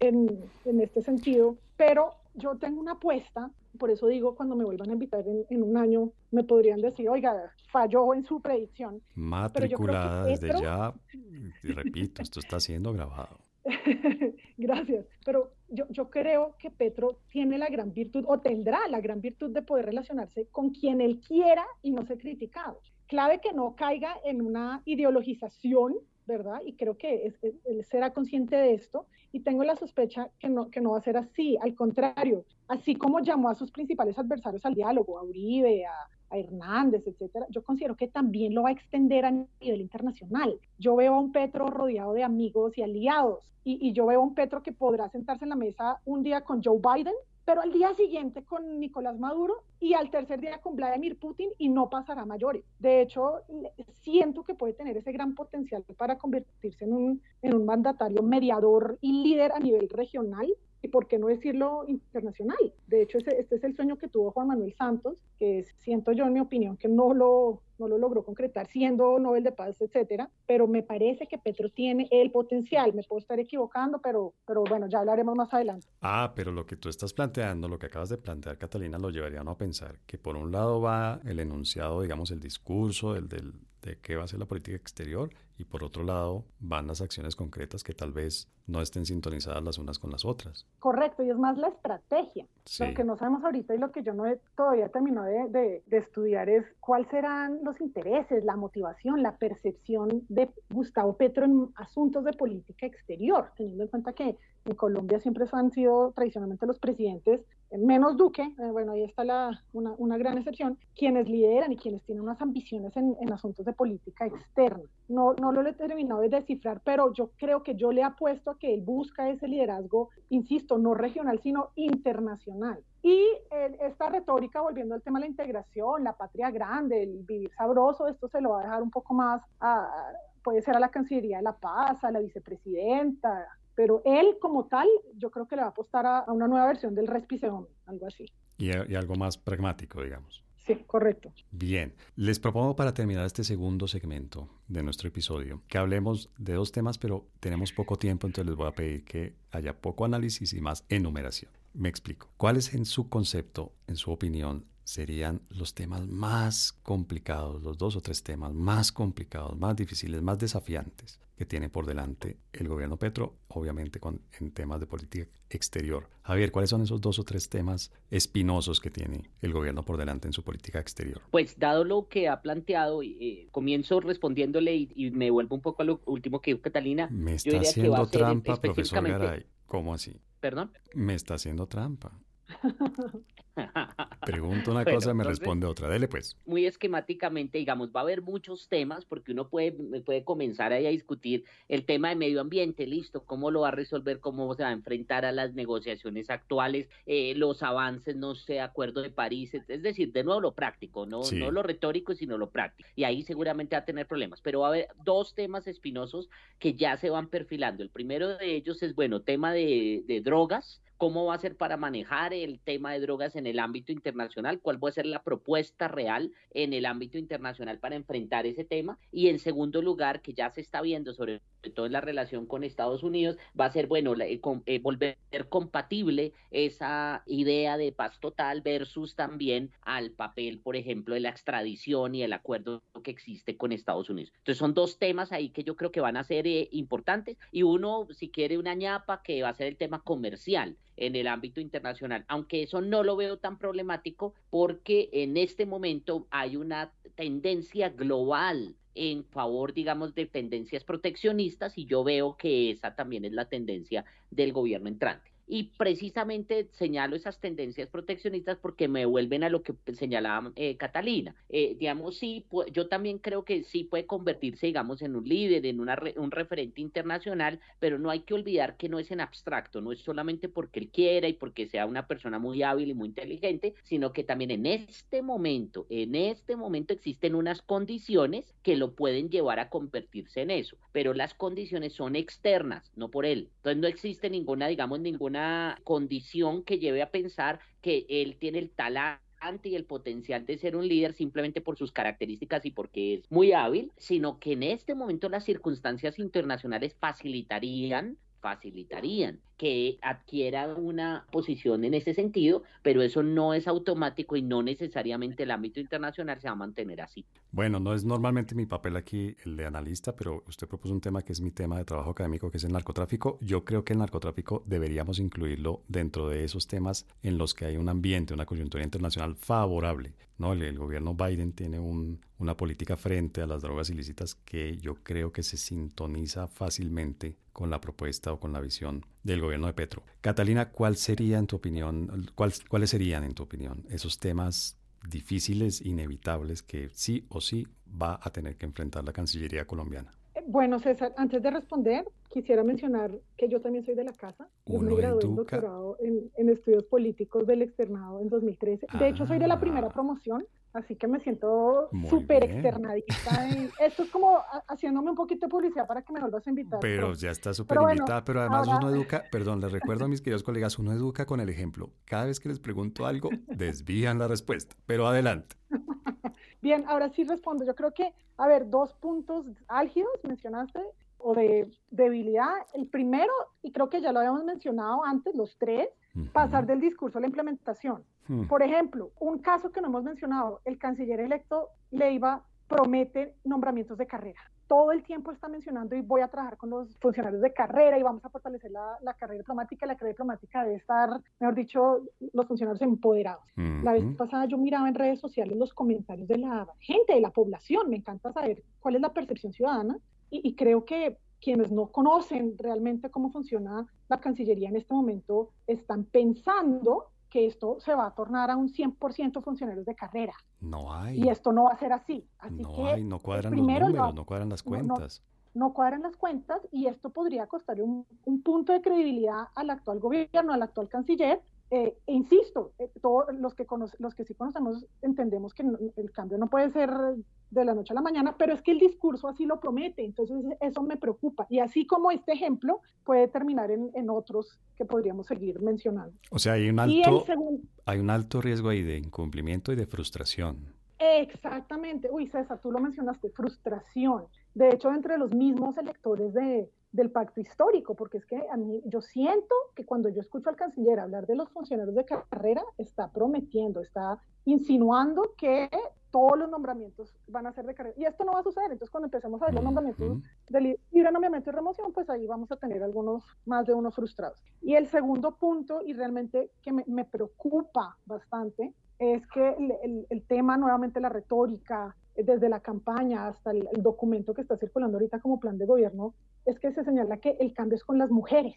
Speaker 2: en, en este sentido, pero yo tengo una apuesta, por eso digo, cuando me vuelvan a invitar en, un año, me podrían decir, oiga, falló en su predicción.
Speaker 1: Matriculada desde ya, y repito, esto está siendo grabado.
Speaker 2: Gracias, pero yo, yo, creo que Petro tiene la gran virtud o tendrá la gran virtud de poder relacionarse con quien él quiera y no ser criticado. Clave que no caiga en una ideologización, ¿verdad? Y creo que él será consciente de esto y tengo la sospecha que no, que no va a ser así. Al contrario, así como llamó a sus principales adversarios al diálogo, a Uribe, a, Hernández, etcétera, yo considero que también lo va a extender a nivel internacional. Yo veo a un Petro rodeado de amigos y aliados, y yo veo a un Petro que podrá sentarse en la mesa un día con Joe Biden pero al día siguiente con Nicolás Maduro y al tercer día con Vladimir Putin y no pasará mayores. De hecho, siento que puede tener ese gran potencial para convertirse en un, en un mandatario mediador y líder a nivel regional y por qué no decirlo internacional. De hecho, ese, este es el sueño que tuvo Juan Manuel Santos, que siento yo, en mi opinión, que no lo, no lo logró concretar siendo Nobel de Paz, etcétera, pero me parece que Petro tiene el potencial, me puedo estar equivocando, pero, pero bueno, ya hablaremos más adelante.
Speaker 1: Ah, pero lo que tú estás planteando, lo que acabas de plantear, Catalina, lo llevaría a pensar que por un lado va el enunciado, digamos, el discurso del, del, de qué va a ser la política exterior y por otro lado van las acciones concretas que tal vez no estén sintonizadas las unas con las otras.
Speaker 2: Correcto, y es más la estrategia. Lo que no sabemos ahorita y lo que yo no he, todavía termino de, de, estudiar es cuáles serán los intereses, la motivación, la percepción de Gustavo Petro en asuntos de política exterior, teniendo en cuenta que en Colombia siempre han sido tradicionalmente los presidentes, menos Duque, eh, bueno, ahí está la, una, una, gran excepción, quienes lideran y quienes tienen unas ambiciones en, en asuntos de política externa. No, no lo he terminado de descifrar, pero yo creo que yo le apuesto a que él busca ese liderazgo, insisto, no regional, sino internacional. Y esta retórica, volviendo al tema de la integración, la patria grande, el vivir sabroso, esto se lo va a dejar un poco más a, puede ser a la Cancillería de la Paz, a la vicepresidenta, pero él como tal, yo creo que le va a apostar a, una nueva versión del respiceón, algo así.
Speaker 1: Y, y, algo más pragmático, digamos.
Speaker 2: Sí, correcto.
Speaker 1: Bien, les propongo para terminar este segundo segmento de nuestro episodio que hablemos de dos temas, pero tenemos poco tiempo, entonces les voy a pedir que haya poco análisis y más enumeración. Me explico. ¿Cuál es en su concepto, en su opinión, serían los temas más complicados, los dos o tres temas más complicados, más difíciles, más desafiantes que tiene por delante el gobierno Petro, obviamente con, en temas de política exterior. Javier, ¿cuáles son esos dos o tres temas espinosos que tiene el gobierno por delante en su política exterior?
Speaker 3: Pues dado lo que ha planteado, eh, comienzo respondiéndole y, me vuelvo un poco a lo último que dijo Catalina.
Speaker 1: Me está haciendo trampa, profesor Garay. ¿Cómo así?
Speaker 3: ¿Perdón?
Speaker 1: Me está haciendo trampa. Pregunto una cosa me responde otra. Dele pues.
Speaker 3: Muy esquemáticamente, digamos, va a haber muchos temas porque uno puede, puede comenzar ahí a discutir el tema de medio ambiente, listo, cómo lo va a resolver, cómo se va a enfrentar a las negociaciones actuales, eh, los avances, no sé, acuerdo de París, es decir, de nuevo lo práctico, no, no lo retórico, sino lo práctico. Y ahí seguramente va a tener problemas, pero va a haber dos temas espinosos que ya se van perfilando. El primero de ellos es, bueno, tema de, de drogas, cómo va a ser para manejar el tema de drogas en el ámbito internacional, cuál va a ser la propuesta real en el ámbito internacional para enfrentar ese tema. Y en segundo lugar, que ya se está viendo sobre todo en la relación con Estados Unidos, va a ser, bueno, eh, eh, volver compatible esa idea de paz total versus también al papel, por ejemplo, de la extradición y el acuerdo que existe con Estados Unidos. Entonces son dos temas ahí que yo creo que van a ser eh, importantes. Y uno, si quiere, una ñapa que va a ser el tema comercial en el ámbito internacional, aunque eso no lo veo tan problemático porque en este momento hay una tendencia global en favor, digamos, de tendencias proteccionistas y yo veo que esa también es la tendencia del gobierno entrante. Y precisamente señalo esas tendencias proteccionistas porque me vuelven a lo que señalaba eh, Catalina. Eh, digamos, sí, yo también creo que sí puede convertirse, digamos, en un líder, en una un referente internacional, pero no hay que olvidar que no es en abstracto, no es solamente porque él quiera y porque sea una persona muy hábil y muy inteligente, sino que también en este momento, en este momento existen unas condiciones que lo pueden llevar a convertirse en eso, pero las condiciones son externas, no por él. Entonces no existe ninguna, digamos, ninguna una condición que lleve a pensar que él tiene el talante y el potencial de ser un líder simplemente por sus características y porque es muy hábil, sino que en este momento las circunstancias internacionales facilitarían facilitarían que adquiera una posición en ese sentido, pero eso no es automático y no necesariamente el ámbito internacional se va a mantener así.
Speaker 1: Bueno, no es normalmente mi papel aquí el de analista, pero usted propuso un tema que es mi tema de trabajo académico, que es el narcotráfico. Yo creo que el narcotráfico deberíamos incluirlo dentro de esos temas en los que hay un ambiente, una coyuntura internacional favorable. ¿no? El, gobierno Biden tiene una política frente a las drogas ilícitas que yo creo que se sintoniza fácilmente con la propuesta o con la visión del gobierno de Petro. Catalina, ¿cuál sería en tu opinión, cuáles serían en tu opinión esos temas difíciles, inevitables que sí o sí va a tener que enfrentar la Cancillería colombiana?
Speaker 2: Bueno, César, antes de responder, quisiera mencionar que yo también soy de la casa. Yo me gradué en doctorado en, estudios políticos del externado en 2013. De hecho, soy de la primera ah. promoción Así que me siento súper externadita. esto es como haciéndome un poquito de publicidad para que me vuelvas a invitar.
Speaker 1: Pero, ya está súper invitada, pero además uno educa, perdón, les recuerdo a mis queridos colegas, uno educa con el ejemplo. Cada vez que les pregunto algo, desvían la respuesta, pero adelante.
Speaker 2: Bien, ahora sí respondo. Yo creo que, a ver, dos puntos álgidos mencionaste o de debilidad. El primero, y creo que ya lo habíamos mencionado antes, los tres, pasar del discurso a la implementación. Hmm. Por ejemplo, un caso que no hemos mencionado, el canciller electo Leiva promete nombramientos de carrera. Todo el tiempo está mencionando y voy a trabajar con los funcionarios de carrera y vamos a fortalecer la, carrera diplomática. La carrera diplomática debe estar, mejor dicho, los funcionarios empoderados. La vez pasada yo miraba en redes sociales los comentarios de la gente, de la población. Me encanta saber cuál es la percepción ciudadana y creo que quienes no conocen realmente cómo funciona la Cancillería en este momento están pensando que esto se va a tornar a un 100% funcionarios de carrera.
Speaker 1: No hay.
Speaker 2: Y esto no va a ser así. así
Speaker 1: no
Speaker 2: que
Speaker 1: hay, no cuadran los números, no, cuadran las cuentas.
Speaker 2: No, cuadran las cuentas y esto podría costar un, un, punto de credibilidad al actual gobierno, al actual canciller. Eh, e insisto, eh, todos los que, los que sí conocemos entendemos que el cambio no puede ser de la noche a la mañana, pero es que el discurso así lo promete, entonces eso me preocupa. Y así como este ejemplo puede terminar en, en otros que podríamos seguir mencionando.
Speaker 1: O sea, hay un alto, hay un alto riesgo ahí de incumplimiento y de frustración.
Speaker 2: Exactamente. Uy, César, tú lo mencionaste, frustración. De hecho, entre los mismos electores de, del pacto histórico, porque es que a mí yo siento que cuando yo escucho al canciller hablar de los funcionarios de carrera, está prometiendo, está insinuando que todos los nombramientos van a ser de carrera. Y esto no va a suceder. Entonces, cuando empecemos a ver los nombramientos de libre nombramiento y remoción, pues ahí vamos a tener algunos, más de unos frustrados. Y el segundo punto, y realmente que me, me preocupa bastante, es que el, el, tema, nuevamente la retórica, desde la campaña hasta el, documento que está circulando ahorita como plan de gobierno, es que se señala que el cambio es con las mujeres.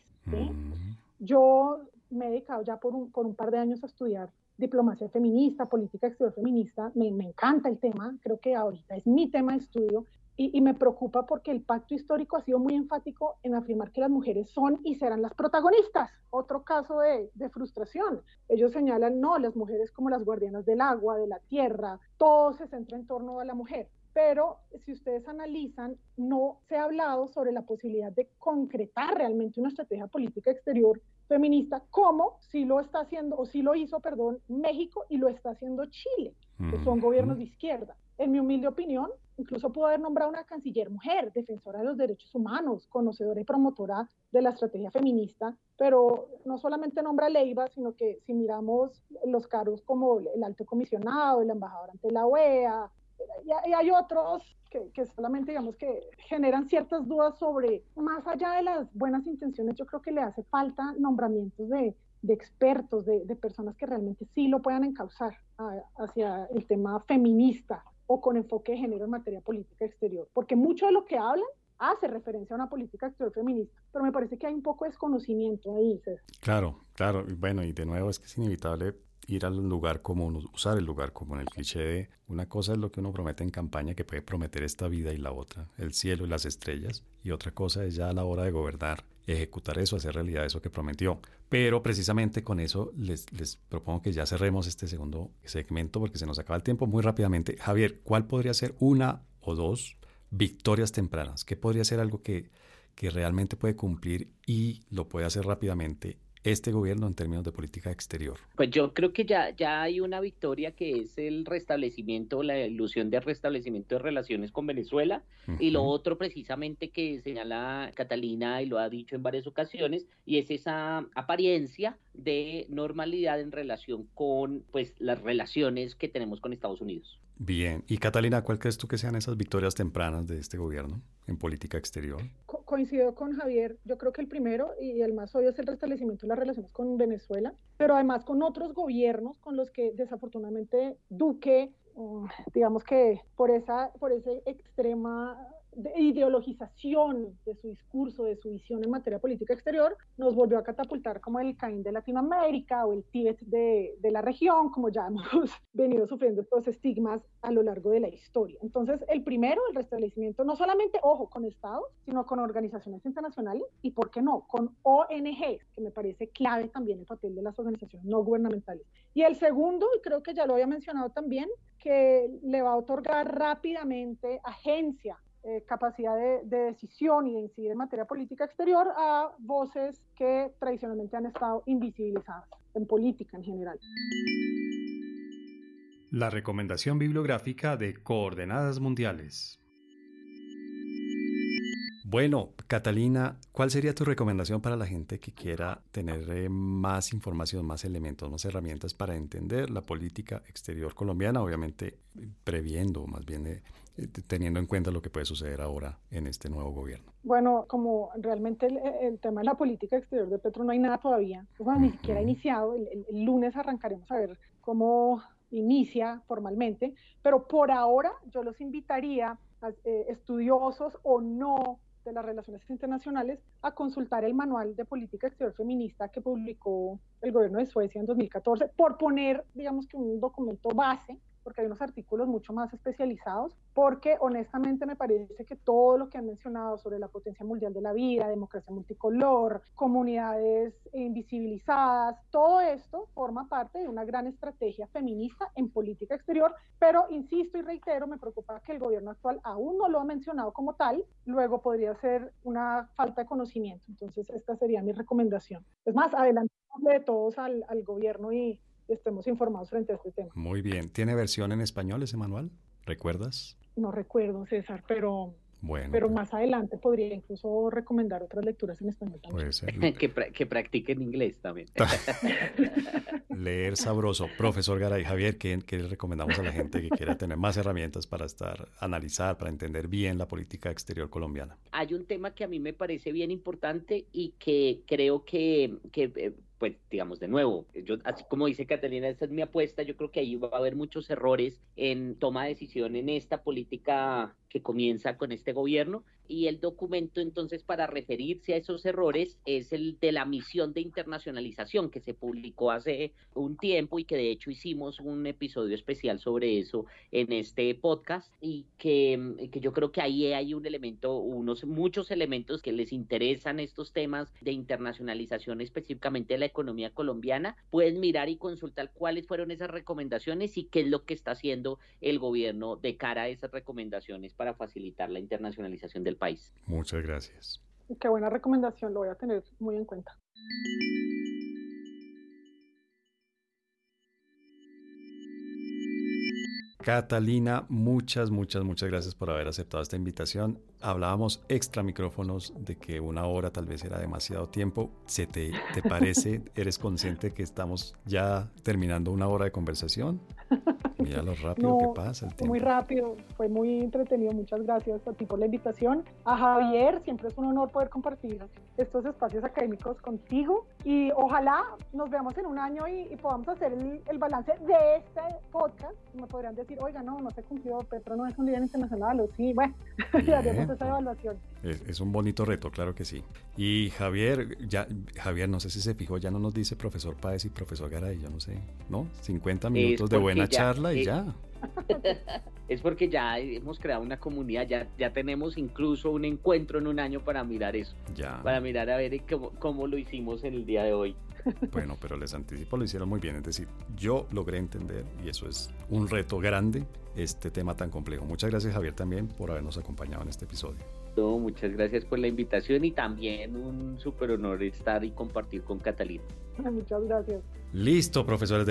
Speaker 2: Yo me he dedicado ya por un, por un par de años a estudiar diplomacia feminista, política exterior feminista, me, me, encanta el tema, creo que ahorita es mi tema de estudio y, me preocupa porque el pacto histórico ha sido muy enfático en afirmar que las mujeres son y serán las protagonistas. Otro caso de, de, frustración. Ellos señalan, no, las mujeres como las guardianas del agua, de la tierra, todo se centra en torno a la mujer. Pero si ustedes analizan, no se ha hablado sobre la posibilidad de concretar realmente una estrategia política exterior feminista, como si lo está haciendo, o si lo hizo, perdón, México y lo está haciendo Chile, que son gobiernos de izquierda. En mi humilde opinión, incluso pudo haber nombrado una canciller mujer, defensora de los derechos humanos, conocedora y promotora de la estrategia feminista, pero no solamente nombra a Leiva, sino que si miramos los cargos como el alto comisionado, el embajador ante la OEA, y, hay otros que, que, solamente digamos que generan ciertas dudas sobre, más allá de las buenas intenciones, yo creo que le hace falta nombramientos de, de expertos, de, de, personas que realmente sí lo puedan encauzar hacia el tema feminista o con enfoque de género en materia política exterior, porque mucho de lo que hablan hace referencia a una política exterior feminista, pero me parece que hay un poco de desconocimiento ahí.
Speaker 1: Claro, claro, bueno, y de nuevo es que es inevitable ir al lugar común, usar el lugar común, el cliché de una cosa es lo que uno promete en campaña, que puede prometer esta vida y la otra, el cielo y las estrellas, y otra cosa es ya a la hora de gobernar, ejecutar eso, hacer realidad eso que prometió. Pero precisamente con eso les, les propongo que ya cerremos este segundo segmento porque se nos acaba el tiempo muy rápidamente. Javier, ¿cuál podría ser una o dos victorias tempranas? ¿Qué podría ser algo que, que realmente puede cumplir y lo puede hacer rápidamente este gobierno en términos de política exterior?
Speaker 3: Pues yo creo que ya, ya hay una victoria que es el restablecimiento, la ilusión de restablecimiento de relaciones con Venezuela y lo otro precisamente que señala Catalina y lo ha dicho en varias ocasiones y es esa apariencia de normalidad en relación con pues las relaciones que tenemos con Estados Unidos.
Speaker 1: Bien, y Catalina, ¿cuál crees tú que sean esas victorias tempranas de este gobierno en política exterior?
Speaker 2: coincido con Javier, yo creo que el primero y el más obvio es el restablecimiento de las relaciones con Venezuela, pero además con otros gobiernos con los que desafortunadamente Duque, mm, digamos que por esa, por esa extrema de ideologización de su discurso, de su visión en materia política exterior, nos volvió a catapultar como el Caín de Latinoamérica o el Tíbet de, de, la región, como ya hemos venido sufriendo estos estigmas a lo largo de la historia. Entonces, el primero, el restablecimiento, no solamente, ojo, con estados, sino con organizaciones internacionales y, ¿por qué no?, con ONGs, que me parece clave también el papel de las organizaciones no gubernamentales. Y el segundo, y creo que ya lo había mencionado también, que le va a otorgar rápidamente agencia eh, capacidad de, decisión y de incidir en materia política exterior a voces que tradicionalmente han estado invisibilizadas en política en general.
Speaker 1: La recomendación bibliográfica de Coordenadas Mundiales. Bueno, Catalina, ¿cuál sería tu recomendación para la gente que quiera tener eh, más información, más elementos, más herramientas para entender la política exterior colombiana, obviamente previendo, más bien eh, eh, teniendo en cuenta lo que puede suceder ahora en este nuevo gobierno?
Speaker 2: Bueno, como realmente el, tema de la política exterior de Petro no hay nada todavía, ni siquiera ha iniciado, el, lunes arrancaremos a ver cómo inicia formalmente, pero por ahora yo los invitaría a estudiosos o no de las Relaciones Internacionales a consultar el Manual de Política Exterior Feminista que publicó el gobierno de Suecia en 2014, por poner, digamos que un documento base porque hay unos artículos mucho más especializados, porque honestamente me parece que todo lo que han mencionado sobre la potencia mundial de la vida, democracia multicolor, comunidades invisibilizadas, todo esto forma parte de una gran estrategia feminista en política exterior, pero insisto y reitero, me preocupa que el gobierno actual aún no lo ha mencionado como tal, luego podría ser una falta de conocimiento. Entonces, esta sería mi recomendación. Es más, adelante de todos al, al gobierno y estemos informados frente a este tema.
Speaker 1: Muy bien. ¿Tiene versión en español ese manual? ¿Recuerdas?
Speaker 2: No recuerdo, César, pero bueno, pero pues más adelante podría incluso recomendar otras lecturas en español también.
Speaker 3: Puede ser. que, que practiquen inglés también.
Speaker 1: Leer sabroso. Profesor Garay, Javier, ¿qué, ¿qué, le recomendamos a la gente que quiera tener más herramientas para estar, analizar, para entender bien la política exterior colombiana?
Speaker 3: Hay un tema que a mí me parece bien importante y que creo que, que eh, pues digamos de nuevo, yo así como dice Catalina, esa es mi apuesta, yo creo que ahí va a haber muchos errores en toma de decisión en esta política que comienza con este gobierno y el documento entonces para referirse a esos errores es el de la misión de internacionalización que se publicó hace un tiempo y que de hecho hicimos un episodio especial sobre eso en este podcast y que, que yo creo que ahí hay un elemento, unos muchos elementos que les interesan estos temas de internacionalización específicamente de la economía colombiana, pueden mirar y consultar cuáles fueron esas recomendaciones y qué es lo que está haciendo el gobierno de cara a esas recomendaciones para facilitar la internacionalización del país.
Speaker 1: Muchas gracias.
Speaker 2: Qué buena recomendación, lo voy a tener muy en cuenta.
Speaker 1: Catalina, muchas, muchas, muchas gracias por haber aceptado esta invitación. Hablábamos extra micrófonos de que una hora tal vez era demasiado tiempo. ¿Se te, te parece? ¿Eres consciente que estamos ya terminando una hora de conversación? Mira lo rápido que pasa el tiempo.
Speaker 2: Muy rápido, fue muy entretenido. Muchas gracias a ti por la invitación. A Javier, siempre es un honor poder compartir estos espacios académicos contigo y ojalá nos veamos en un año y, podamos hacer el, balance de este podcast. Me podrían decir, oiga, no, no se cumplió, Petro no es un día internacional, o sí, bueno, ya haremos esa evaluación.
Speaker 1: Es, es, un bonito reto, claro que sí. Y Javier, ya, Javier, no sé si se fijó, ya no nos dice profesor Páez y profesor Garay, yo no sé, ¿no? 50 minutos de buena charla y ya.
Speaker 3: es porque ya hemos creado una comunidad, ya, ya tenemos incluso un encuentro en un año para mirar eso. Ya. Para mirar a ver cómo, cómo lo hicimos en el día de hoy.
Speaker 1: Bueno, pero les anticipo, lo hicieron muy bien. Es decir, yo logré entender, y eso es un reto grande, este tema tan complejo. Muchas gracias, Javier, también por habernos acompañado en este episodio.
Speaker 3: muchas gracias por la invitación y también un súper honor estar y compartir con Catalina.
Speaker 2: Muchas gracias.
Speaker 1: Listo, profesores.